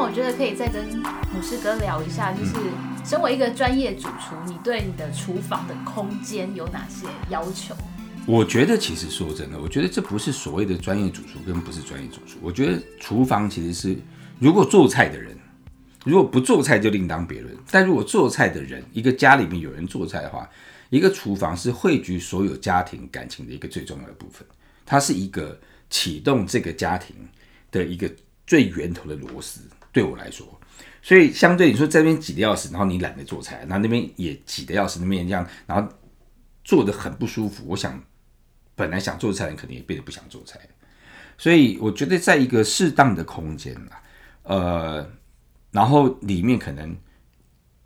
那我觉得可以再跟姆士哥聊一下，就是身为一个专业主厨，你对你的厨房的空间有哪些要求？我觉得其实说真的，我觉得这不是所谓的专业主厨跟不是专业主厨。我觉得厨房其实是，如果做菜的人，如果不做菜就另当别论。但如果做菜的人，一个家里面有人做菜的话，一个厨房是汇聚所有家庭感情的一个最重要的部分。它是一个启动这个家庭的一个最源头的螺丝。对我来说，所以相对你说这边挤得要死，然后你懒得做菜，然后那边也挤得要死，那边这样，然后做的很不舒服。我想，本来想做菜的人肯定也变得不想做菜。所以我觉得在一个适当的空间啊，呃，然后里面可能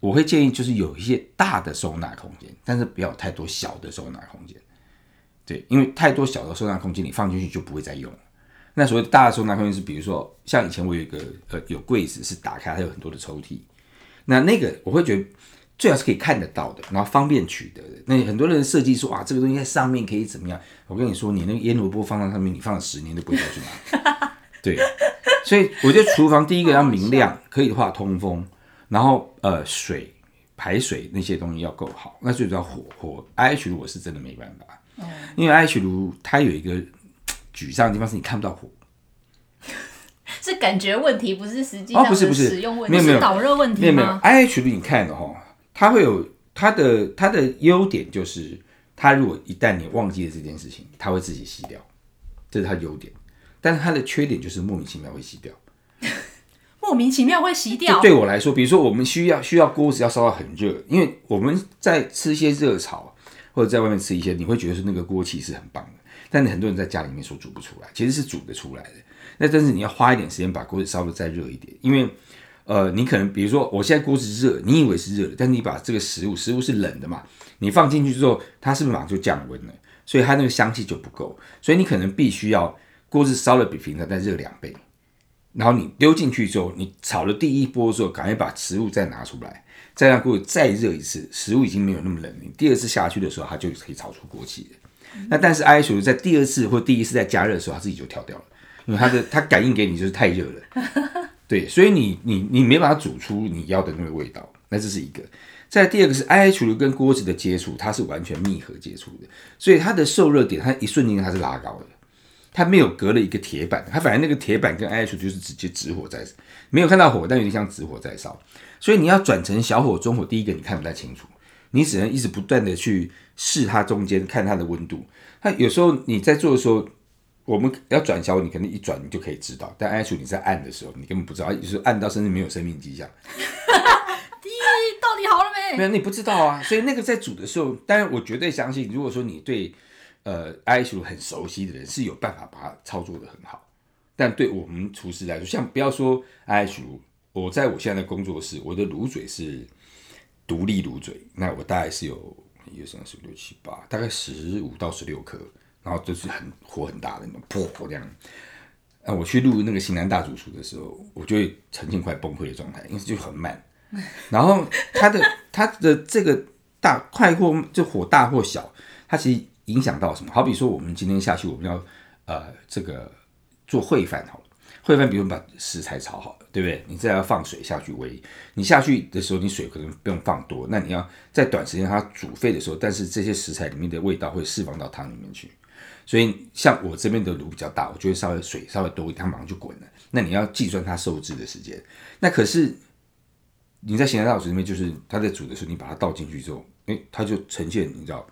我会建议就是有一些大的收纳空间，但是不要太多小的收纳空间。对，因为太多小的收纳空间你放进去就不会再用了。那所谓大的收纳空间是，比如说像以前我有一个呃有柜子是打开，它有很多的抽屉。那那个我会觉得最好是可以看得到的，然后方便取得的。那很多人设计说啊，这个东西在上面可以怎么样？我跟你说，你那个腌萝卜放在上面，你放了十年都不会掉去哪。对，所以我觉得厨房第一个要明亮，可以的话通风，然后呃水排水那些东西要够好。那最主要火火 IH 炉我是真的没办法，因为 IH 炉它有一个。沮丧的地方是你看不到火，是感觉问题，不是实际上的使用问题，没有导热问题吗？没有没有，IH 炉你看的哈，它会有它的它的优点就是，它如果一旦你忘记了这件事情，它会自己熄掉，这是它优点。但是它的缺点就是莫名其妙会熄掉，莫名其妙会熄掉。对我来说，比如说我们需要需要锅子要烧到很热，因为我们在吃一些热炒或者在外面吃一些，你会觉得说那个锅气是很棒的。但很多人在家里面说煮不出来，其实是煮得出来的。那但是你要花一点时间把锅子烧得再热一点，因为呃，你可能比如说我现在锅子热，你以为是热的，但是你把这个食物，食物是冷的嘛，你放进去之后，它是不是马上就降温了？所以它那个香气就不够，所以你可能必须要锅子烧得比平常再热两倍，然后你丢进去之后，你炒了第一波之后，赶快把食物再拿出来，再让锅子再热一次，食物已经没有那么冷，你第二次下去的时候，它就可以炒出锅气了。那但是 IH 炉在第二次或第一次在加热的时候，它自己就跳掉了，因为它的它感应给你就是太热了，对，所以你你你没办法煮出你要的那个味道。那这是一个。再第二个是 IH 炉跟锅子的接触，它是完全密合接触的，所以它的受热点，它一瞬间它是拉高的，它没有隔了一个铁板，它反正那个铁板跟 IH 就是直接直火在，没有看到火，但有点像直火在烧，所以你要转成小火、中火，第一个你看不太清楚。你只能一直不断的去试它中间，看它的温度。它有时候你在做的时候，我们要转小，你可能一转你就可以知道。但 IH 你在按的时候，你根本不知道，有时候按到甚至没有生命迹象。到底好了没？没有，你不知道啊。所以那个在煮的时候，当然我绝对相信，如果说你对呃 IH 很熟悉的人，是有办法把它操作的很好。但对我们厨师来说，像不要说 IH，我在我现在的工作室，我的炉嘴是。独立炉嘴，那我大概是有一二三四五六七八，大概十五到十六颗，然后就是很火很大的那种破火这样。那我去录那个《型男大主厨》的时候，我就会呈现快崩溃的状态，因为就很慢。然后它的 它的这个大快或就火大或小，它其实影响到什么？好比说我们今天下去，我们要呃这个做烩饭哦。烩饭，比如把食材炒好了，对不对？你再要放水下去煨，你下去的时候，你水可能不用放多，那你要在短时间它煮沸的时候，但是这些食材里面的味道会释放到汤里面去。所以像我这边的炉比较大，我就会稍微水稍微多一点，它马上就滚了。那你要计算它收汁的时间。那可是你在咸菜大主厨里面，就是它在煮的时候，你把它倒进去之后，诶，它就呈现你知道。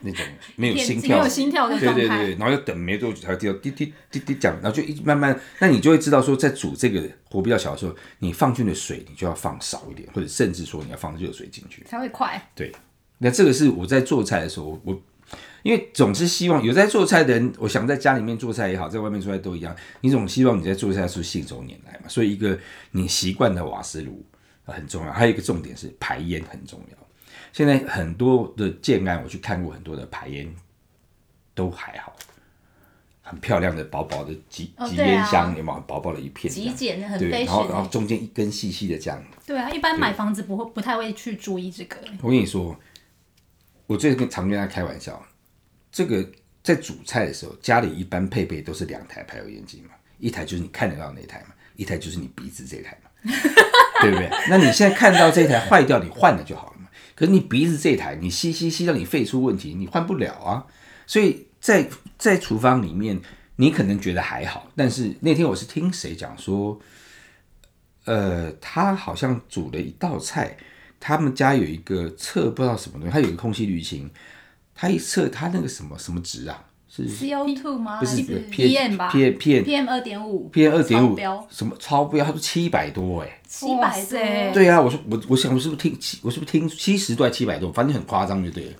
那种没有心跳，没有心跳的状态，对对对，然后要等没多久才会滴到滴滴滴滴讲，然后就一直慢慢，那你就会知道说，在煮这个火比较小的时候，你放进的水你就要放少一点，或者甚至说你要放热水进去才会快。对，那这个是我在做菜的时候，我因为总是希望有在做菜的人，我想在家里面做菜也好，在外面做菜都一样，你总希望你在做菜的时候信手拈来嘛，所以一个你习惯的瓦斯炉很重要，还有一个重点是排烟很重要。现在很多的建案，我去看过很多的排烟，都还好，很漂亮的薄薄的集集烟箱，有没有？薄薄的一片，极简的很，对，然后然后中间一根细细的这样。对啊，一般买房子不会不太会去注意这个。我跟你说，我最近跟常跟他开玩笑，这个在煮菜的时候，家里一般配备都是两台排油烟机嘛，一台就是你看得到那台嘛。一台就是你鼻子这台嘛，对不对？那你现在看到这台坏掉，你换了就好了嘛。可你鼻子这台，你吸吸吸到你肺出问题，你换不了啊。所以在在厨房里面，你可能觉得还好，但是那天我是听谁讲说，呃，他好像煮了一道菜，他们家有一个测不知道什么东西，他有一个空气滤芯，他一测他那个什么什么值啊？是 CO2 吗？不是 PM 吧？PM PM 二点五，PM 二点五什么超标？他说七百多哎，七百多。对啊，我说我我想我是不是听七？我是不是听七十多还七百多？反正很夸张就对了。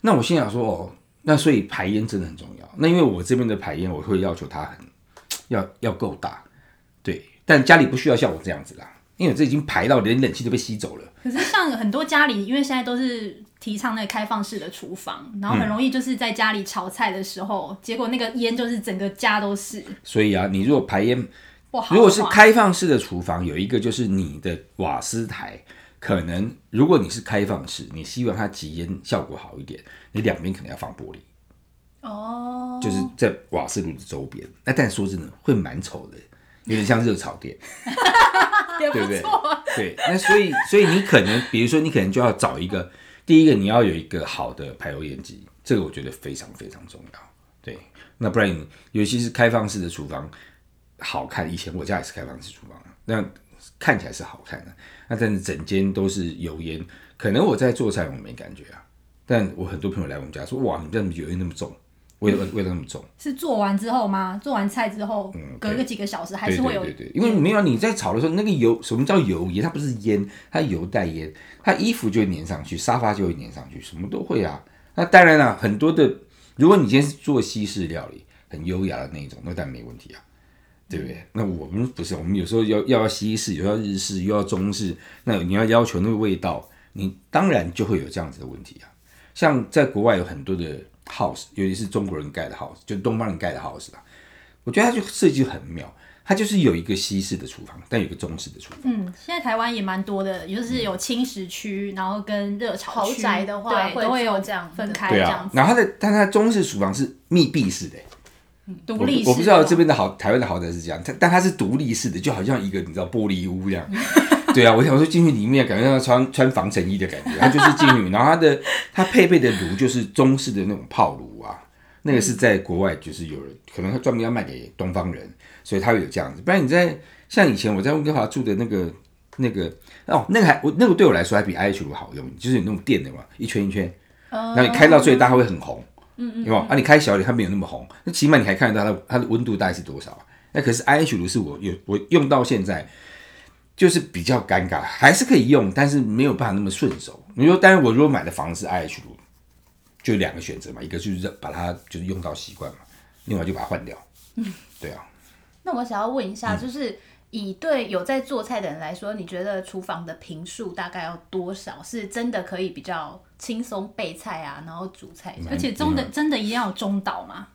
那我心想说哦，那所以排烟真的很重要。那因为我这边的排烟，我会要求它很要要够大，对。但家里不需要像我这样子啦，因为这已经排到连冷气都被吸走了。可是像很多家里，因为现在都是。提倡那个开放式的厨房，然后很容易就是在家里炒菜的时候，嗯、结果那个烟就是整个家都是。所以啊，你如果排烟不好，如果是开放式的厨房，有一个就是你的瓦斯台，可能如果你是开放式，你希望它集烟效果好一点，你两边可能要放玻璃。哦。就是在瓦斯炉的周边，那但说真的会蛮丑的，有点像热炒店。也不错。对不对？对，那所以所以你可能，比如说你可能就要找一个。第一个，你要有一个好的排油烟机，这个我觉得非常非常重要。对，那不然，尤其是开放式的厨房，好看。以前我家也是开放式厨房，那看起来是好看的。那但是整间都是油烟，可能我在做菜我没感觉啊。但我很多朋友来我们家说，哇，你这油烟那么重。味道味道那么重，是做完之后吗？做完菜之后，嗯，隔个几个小时还是会有。对对对，因为没有你在炒的时候，那个油什么叫油烟？它不是烟，它油带烟，它衣服就会粘上去，沙发就会粘上去，什么都会啊。那当然了，啊，很多的，如果你今天是做西式料理，很优雅的那种，那当然没问题啊，对不对？那我们不是，我们有时候要要西式，有要日式，又要中式，那你要要求那个味道，你当然就会有这样子的问题啊。像在国外有很多的。house，尤其是中国人盖的 house，就东方人盖的 house 啦。我觉得它就设计很妙，它就是有一个西式的厨房，但有一个中式的厨房。嗯，现在台湾也蛮多的，就是有轻食区，然后跟热炒区。豪宅的话，对，都会有这样分开。对啊，然后它的，但它中式厨房是密闭式的，独立式的。我不知道这边的豪台湾的豪宅是这样，但但它是独立式的，就好像一个你知道玻璃屋这样。对啊，我想说进去里面感觉像穿穿防尘衣的感觉，它就是进去，然后它的它配备的炉就是中式的那种炮炉啊，那个是在国外就是有人可能他专门要卖给东方人，所以他会有这样子。不然你在像以前我在温哥华住的那个那个哦，那个还我那个对我来说还比 IH 炉好用，就是有那种电的嘛，一圈一圈，然后你开到最大它会很红，嗯嗯，有？啊，你开小一点它没有那么红，那起码你还看得到它它的温度大概是多少啊？那可是 IH 炉是我有我用到现在。就是比较尴尬，还是可以用，但是没有办法那么顺手。你说，但是我如果买的房子 IH 炉，就两个选择嘛，一个就是把它就是用到习惯嘛，另外就把它换掉。嗯，对啊。那我想要问一下，就是以对有在做菜的人来说，你觉得厨房的平数大概要多少，是真的可以比较轻松备菜啊，然后煮菜，而且中的真的一定要有中岛吗？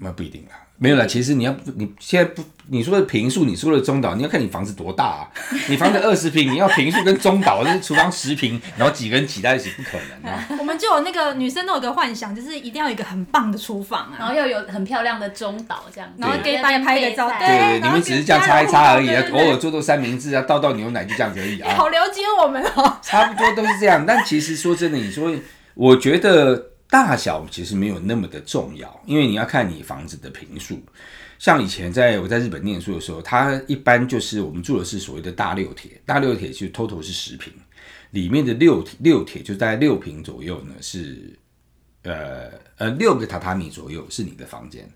那不一定啦。没有啦，其实你要你现在不你说的平数，你说的中岛，你要看你房子多大啊。你房子二十平，你要平数跟中岛，就是厨房十平，然后几个人挤在一起，不可能啊。我们就有那个女生都有个幻想，就是一定要有一个很棒的厨房啊，然后要有很漂亮的中岛这样，然后给大家拍个照。对，对对，你们只是这样擦一擦而已啊，偶尔做做三明治啊，倒倒牛奶就这样子而已啊。好了解我们哦。差不多都是这样，但其实说真的，你说我觉得大小其实没有那么的重要，因为你要看你房子的坪数。像以前在我在日本念书的时候，它一般就是我们住的是所谓的大六铁，大六铁就 total 是十坪，里面的六六铁就大概六坪左右呢，是呃呃六个榻榻米左右是你的房间，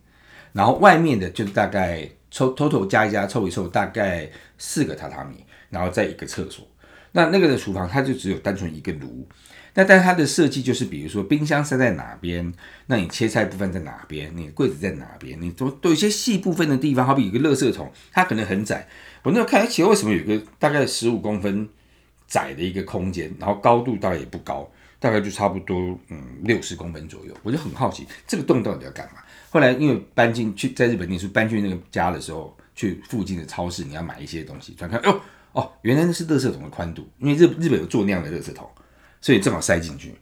然后外面的就大概凑 total 加一加凑一凑大概四个榻榻米，然后再一个厕所，那那个的厨房它就只有单纯一个炉。那但是它的设计就是，比如说冰箱塞在哪边，那你切菜部分在哪边，你柜子在哪边，你都都有一些细部分的地方，好比有个垃圾桶，它可能很窄。我那时候看，其实为什么有个大概十五公分窄的一个空间，然后高度大概也不高，大概就差不多嗯六十公分左右，我就很好奇这个洞到底要干嘛。后来因为搬进去在日本念书，搬去那个家的时候，去附近的超市你要买一些东西，转看哦哦，原来那是垃圾桶的宽度，因为日日本有做那样的垃圾桶。所以正好塞进去，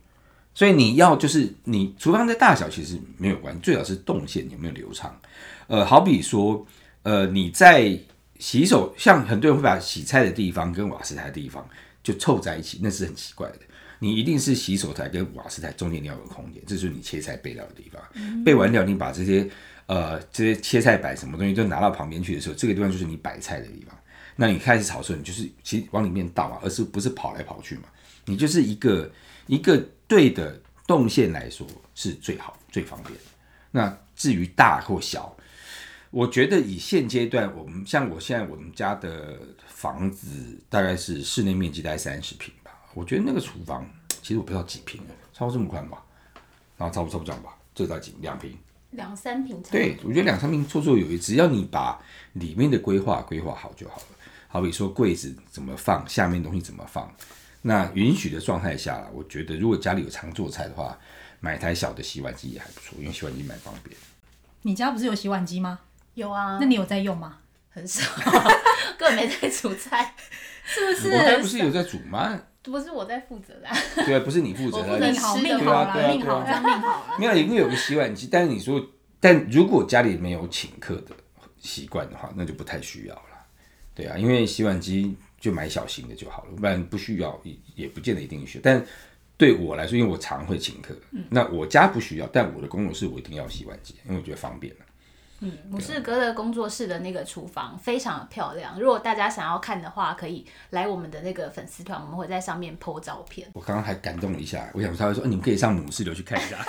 所以你要就是你厨房的大小其实没有关系，最好是动线有没有流畅。呃，好比说，呃，你在洗手，像很多人会把洗菜的地方跟瓦斯台的地方就凑在一起，那是很奇怪的。你一定是洗手台跟瓦斯台中间你要有空间，这就是你切菜备料的地方。嗯、备完料，你把这些呃这些切菜板什么东西都拿到旁边去的时候，这个地方就是你摆菜的地方。那你开始炒的时候，你就是其实往里面倒嘛，而是不是跑来跑去嘛？你就是一个一个对的动线来说是最好最方便。那至于大或小，我觉得以现阶段我们像我现在我们家的房子大概是室内面积大概三十平吧。我觉得那个厨房其实我不知道几平，超过这么宽吧，然后差不多差不多这样吧，这大几两平，两三平。对，我觉得两三平绰绰有余，只要你把里面的规划规划好就好了。好比说柜子怎么放，下面东西怎么放，那允许的状态下，我觉得如果家里有常做菜的话，买台小的洗碗机也还不错，因为洗碗机蛮方便。你家不是有洗碗机吗？有啊。那你有在用吗？很少，根本没在煮菜，是不是？我还不是有在煮吗？不是我在负责的，对啊，不是你负责的，命好命好了，命好命好了。没有，因为有个洗碗机，但是你说，但如果家里没有请客的习惯的话，那就不太需要了。对啊，因为洗碗机就买小型的就好了，不然不需要也也不见得一定需要。但对我来说，因为我常会请客，那我家不需要，但我的工作室我一定要洗碗机，因为我觉得方便。嗯，姆士格的工作室的那个厨房非常漂亮。如果大家想要看的话，可以来我们的那个粉丝团，我们会在上面 po 照片。我刚刚还感动了一下，我想他会说，你们可以上姆士流去看一下，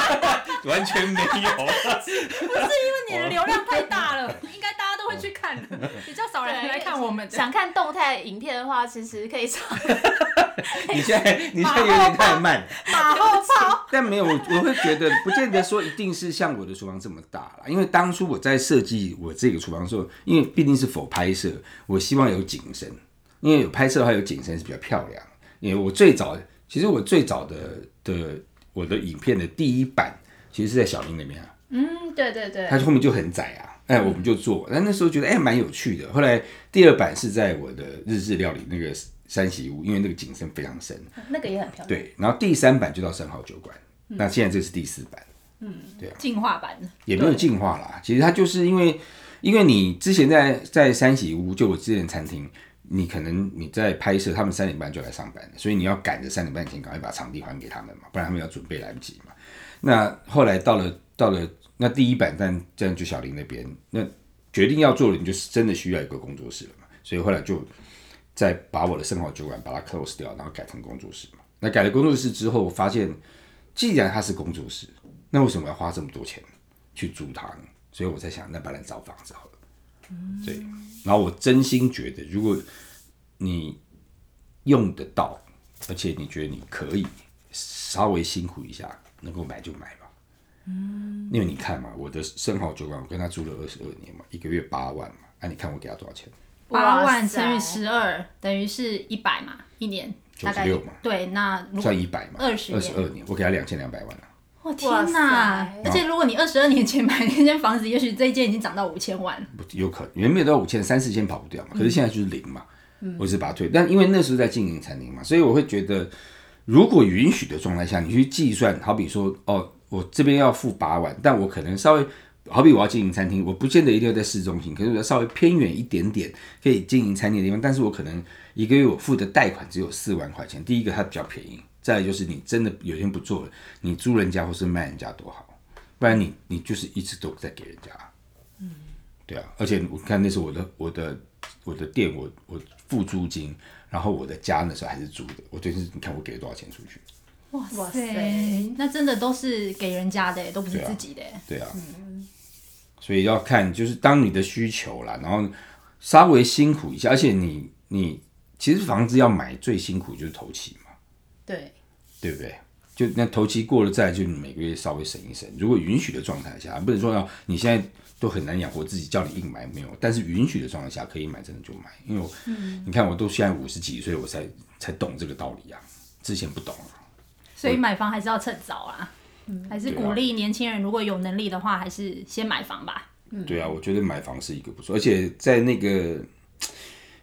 完全没有，不是因为你的流量太大了，比较少人来看我们。想看动态影片的话，其实可以上。你现在 你现在有点太慢，马后炮。但没有，我我会觉得不见得说一定是像我的厨房这么大了，因为当初我在设计我这个厨房的时候，因为毕竟是否拍摄，我希望有景深，因为有拍摄的话有景深是比较漂亮。因为我最早，其实我最早的的我的影片的第一版，其实是在小林那边啊。嗯，对对对。它后面就很窄啊，哎，我们就做，但那时候觉得哎蛮有趣的。后来第二版是在我的日式料理那个。山喜屋，因为那个景深非常深，那个也很漂亮。对，然后第三版就到生蚝酒馆，嗯、那现在这是第四版，嗯，对啊，进化版也没有进化啦。其实它就是因为，因为你之前在在山喜屋，就我之前餐厅，你可能你在拍摄，他们三点半就来上班，所以你要赶着三点半前赶快把场地还给他们嘛，不然他们要准备来不及嘛。那后来到了到了那第一版，但这样就小林那边，那决定要做的，你就是真的需要一个工作室了嘛，所以后来就。再把我的生活酒馆把它 close 掉，然后改成工作室嘛。那改了工作室之后，我发现既然它是工作室，那为什么要花这么多钱去租它呢？所以我在想，那把它找房子好了。对。然后我真心觉得，如果你用得到，而且你觉得你可以稍微辛苦一下，能够买就买吧。嗯，因为你看嘛，我的生蚝酒馆，我跟他租了二十二年嘛，一个月八万嘛。那、啊、你看我给他多少钱？八万乘以十二等于是一百嘛，一年大概九十六嘛。对，那算一百嘛，二十二年，我给他两千两百万了。哇天哪！而且如果你二十二年前买那间房子，也许这一间已经涨到五千万。不，有可能原本都要五千，三四千跑不掉嘛。可是现在就是零嘛，嗯、我只是把它退。但因为那时候在经营餐厅嘛，所以我会觉得，如果允许的状态下，你去计算，好比说，哦，我这边要付八万，但我可能稍微。好比我要经营餐厅，我不见得一定要在市中心，可是我要稍微偏远一点点可以经营餐厅的地方。但是我可能一个月我付的贷款只有四万块钱。第一个它比较便宜，再来就是你真的有天不做了，你租人家或是卖人家多好，不然你你就是一直都在给人家。嗯，对啊，而且我看那是我的我的我的店，我我付租金，然后我的家那时候还是租的，我最近你看我给了多少钱出去？哇塞，那真的都是给人家的，都不是自己的。对啊。对啊嗯所以要看，就是当你的需求啦，然后稍微辛苦一下，而且你你其实房子要买最辛苦就是头期嘛，对，对不对？就那头期过了再，就你每个月稍微省一省。如果允许的状态下，不能说要你现在都很难养活自己，叫你硬买没有，但是允许的状态下可以买，真的就买。因为我，嗯、你看我都现在五十几岁，我才才懂这个道理啊，之前不懂啊。所以买房还是要趁早啊。嗯，还是鼓励年轻人，如果有能力的话，还是先买房吧。嗯，对啊，我觉得买房是一个不错，而且在那个，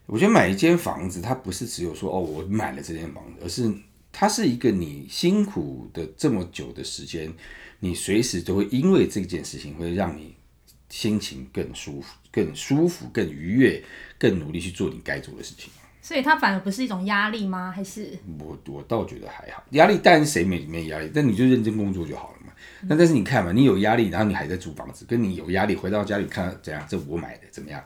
我觉得买一间房子，它不是只有说哦，我买了这间房子，而是它是一个你辛苦的这么久的时间，你随时都会因为这件事情会让你心情更舒服、更舒服、更愉悦、更努力去做你该做的事情。所以它反而不是一种压力吗？还是我我倒觉得还好，压力当然谁没没压力，但你就认真工作就好了嘛。那、嗯、但是你看嘛，你有压力，然后你还在租房子，跟你有压力回到家里看怎样，这我买的怎么样？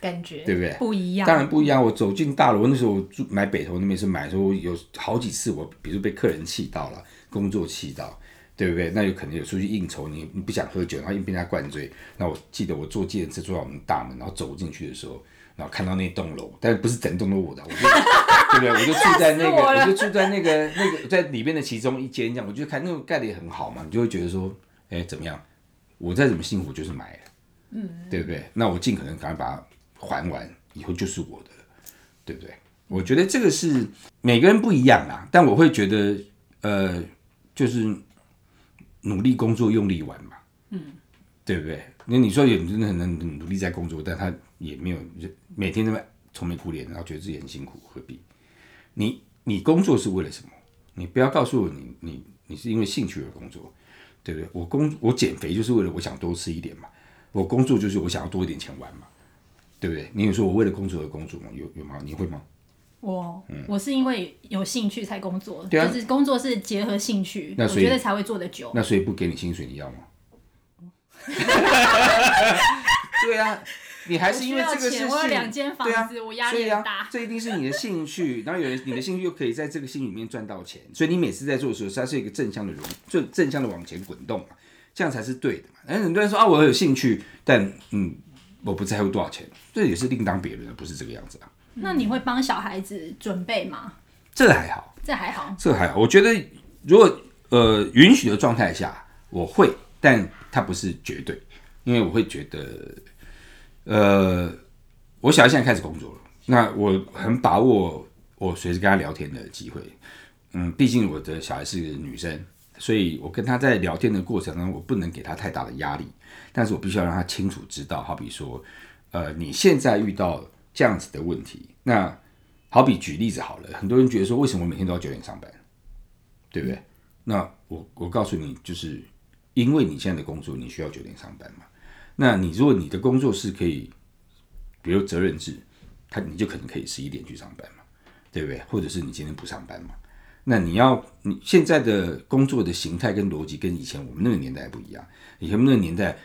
感觉对不对？不一样，当然不一样。我走进大楼那时候，我住买北投那边是买的时候，有好几次我比如被客人气到了，工作气到，对不对？那有可能有出去应酬，你你不想喝酒，然后又被人家灌醉。那我记得我坐计程车坐到我们大门，然后走进去的时候。然后看到那栋楼，但是不是整栋楼我的，我就 对不对？我就住在那个，我，我就住在那个 那个在里面的其中一间这样，我就看那个盖的也很好嘛，你就会觉得说，哎，怎么样？我再怎么幸福就是买了，嗯，对不对？那我尽可能赶快把它还完，以后就是我的，对不对？我觉得这个是每个人不一样啦，但我会觉得，呃，就是努力工作，用力玩嘛，嗯，对不对？那你说有人真的很很努力在工作，但他也没有每天都在愁眉苦脸，然后觉得自己很辛苦，何必？你你工作是为了什么？你不要告诉我你你你是因为兴趣而工作，对不对？我工我减肥就是为了我想多吃一点嘛，我工作就是我想要多一点钱玩嘛，对不对？你有说我为了工作而工作吗？有有吗？你会吗？我、嗯、我是因为有兴趣才工作，对啊、就是工作是结合兴趣，我觉得才会做得久。那所以不给你薪水，你要吗？对啊，你还是因为这个是我两间房子，我压力很大。啊、这一定是你的兴趣，然后有人你的兴趣又可以在这个兴趣里面赚到钱，所以你每次在做的时候，它是一个正向的融，正正向的往前滚动嘛，这样才是对的嘛。哎，很多人说啊，我有兴趣，但嗯，我不在乎多少钱，这也是另当别论的，不是这个样子啊。那你会帮小孩子准备吗？这个还好，这还好，这个还好。我觉得如果呃允许的状态下，我会。但它不是绝对，因为我会觉得，呃，我小孩现在开始工作了，那我很把握我随时跟他聊天的机会。嗯，毕竟我的小孩是女生，所以我跟他在聊天的过程中，我不能给他太大的压力，但是我必须要让他清楚知道，好比说，呃，你现在遇到这样子的问题，那好比举例子好了，很多人觉得说，为什么我每天都要九点上班，对不对？那我我告诉你，就是。因为你现在的工作，你需要九点上班嘛？那你如果你的工作是可以，比如责任制，他你就可能可以十一点去上班嘛，对不对？或者是你今天不上班嘛？那你要你现在的工作的形态跟逻辑跟以前我们那个年代不一样，以前那个年代。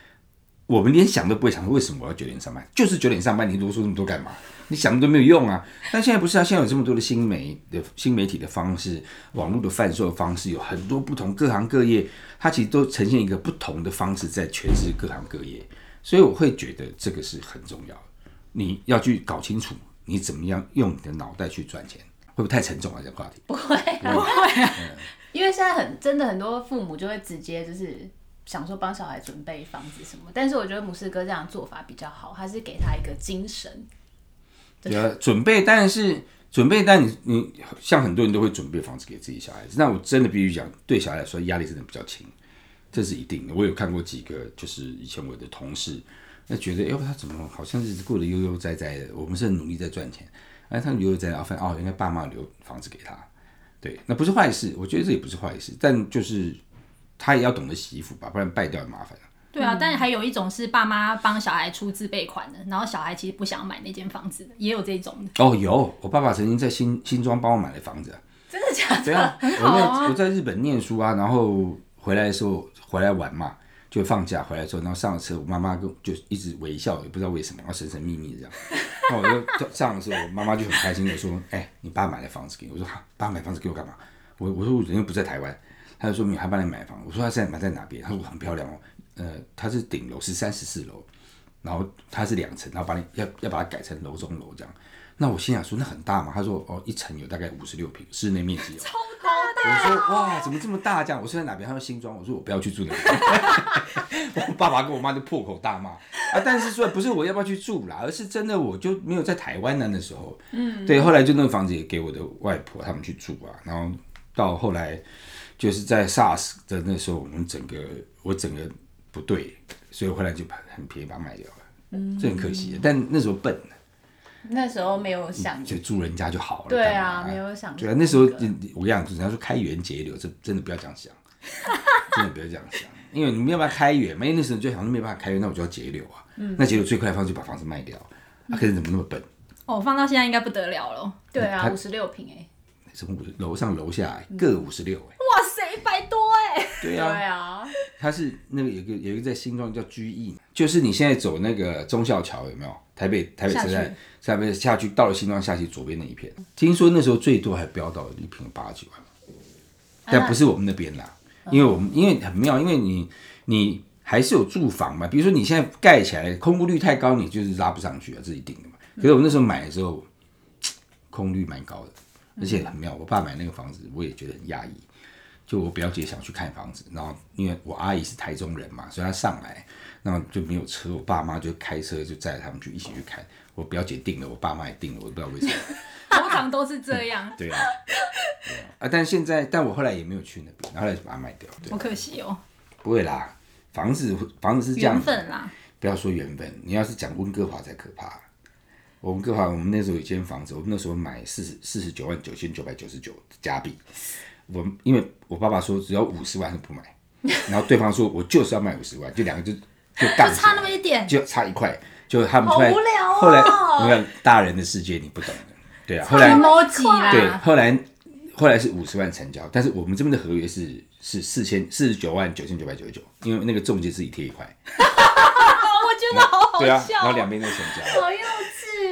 我们连想都不会想，为什么我要九点上班？就是九点上班，你啰嗦那么多干嘛？你想都没有用啊！但现在不是啊，现在有这么多的新媒的新媒体的方式，网络的贩售的方式，有很多不同各行各业，它其实都呈现一个不同的方式在诠释各行各业。所以我会觉得这个是很重要的，你要去搞清楚你怎么样用你的脑袋去赚钱，会不会太沉重啊？这个话题不会，不会啊，因为现在很真的很多父母就会直接就是。想说帮小孩准备房子什么，但是我觉得姆斯哥这样做法比较好，还是给他一个精神。对啊，准备但是准备，但你你像很多人都会准备房子给自己小孩子，那我真的必须讲，对小孩来说压力真的比较轻，这是一定的。我有看过几个，就是以前我的同事，那觉得哎呦他怎么好像日子过得悠悠哉哉的，我们是很努力在赚钱，哎他悠悠哉哉，发现哦，应该爸妈留房子给他，对，那不是坏事，我觉得这也不是坏事，但就是。他也要懂得洗衣服吧，不然败掉也麻烦。对啊，但还有一种是爸妈帮小孩出自备款的，然后小孩其实不想买那间房子的，也有这种的。哦，有，我爸爸曾经在新新庄帮我买了房子。真的假的？对啊，我在 我在日本念书啊，然后回来的时候回来玩嘛，就放假回来之后，然后上了车，我妈妈跟就一直微笑，也不知道为什么，然后神神秘秘这样。那 我就上的时候，我妈妈就很开心的说：“哎、欸，你爸买了房子给我。”我说：“，爸买房子给我干嘛？”我我说：“我人又不在台湾。”他就说：“你还帮你买房？”我说：“他现在买在哪边？”他说：“很漂亮哦，呃，他是顶楼，是三十四楼，然后它是两层，然后把你要要把它改成楼中楼这样。”那我心想说：“那很大嘛？”他说：“哦，一层有大概五十六平，室内面积有。”超大！我说：“哇，怎么这么大？这样？”我说：“在哪边？”他说：“新庄。”我说：“我不要去住那边。”我爸爸跟我妈就破口大骂啊！但是说不是我要不要去住啦，而是真的我就没有在台湾呢那时候。嗯，对，后来就那个房子也给我的外婆他们去住啊，然后到后来。就是在 SARS 的那时候，我们整个我整个不对，所以后来就很便宜把它卖掉了，嗯，这很可惜。但那时候笨，那时候没有想就住人家就好了。对啊，没有想。对啊，那时候我跟你讲，人家说开源节流，这真的不要这样想，真的不要这样想。因为你没有办法开源嘛，因为那时候就好像没有办法开源，那我就要节流啊。嗯，那节流最快的方式就把房子卖掉。啊，可是怎么那么笨？哦，放到现在应该不得了了。对啊，五十六平哎。什么五十？楼上楼下各五十六哎。哇塞，一百多哎。对啊。对啊。它是那个有个有一个在新庄叫居易，就是你现在走那个忠孝桥有没有？台北台北车站下面下去到了新庄下去左边那一片，听说那时候最多还飙到了一瓶八九万，但不是我们那边啦，因为我们因为很妙，因为你你还是有住房嘛，比如说你现在盖起来空屋率太高，你就是拉不上去啊，这是一定的嘛。可是我们那时候买的时候，空率蛮高的，而且很妙。我爸买那个房子，我也觉得很讶异。就我表姐想去看房子，然后因为我阿姨是台中人嘛，所以她上来，那么就没有车，我爸妈就开车就载他们去一起去看。我表姐订了，我爸妈也订了，我不知道为什么。通常都是这样。对啊。对啊，啊，但现在，但我后来也没有去那边，后来就把它卖掉。好可惜哦。不会啦，房子房子是这样。缘分啦。不要说缘分，你要是讲温哥华才可怕。温哥华，我们那时候有一间房子，我们那时候买四十四十九万九千九百九十九加币。我因为我爸爸说只要五十万是不买，然后对方说我就是要卖五十万，就两个就就差那么一点，就差一块，就他们出来。好无聊哦。后来你看大人的世界你不懂的，对啊。后来对，后来后来是五十万成交，但是我们这边的合约是是四千四十九万九千九百九十九，因为那个中介自己贴一块。我觉得好好笑。对啊，然后两边都成交。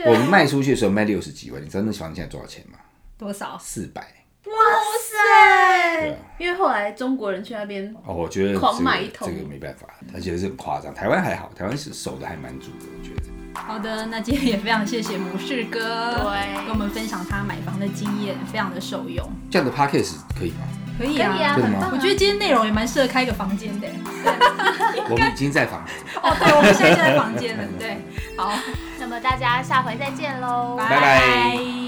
我们卖出去的时候卖六十几万，你知道那房子现在多少钱吗？多少？四百。哇塞！因为后来中国人去那边，哦，我觉得狂买一桶，这个没办法，而且是很夸张。台湾还好，台湾是守的还蛮住的，我觉得。好的，那今天也非常谢谢模式哥，对，跟我们分享他买房的经验，非常的受用。这样的 podcast 可以吗？可以啊，真的吗？我觉得今天内容也蛮适合开一个房间的。我们已经在房间。哦，对，我们现在就在房间了。对，好，那么大家下回再见喽，拜拜。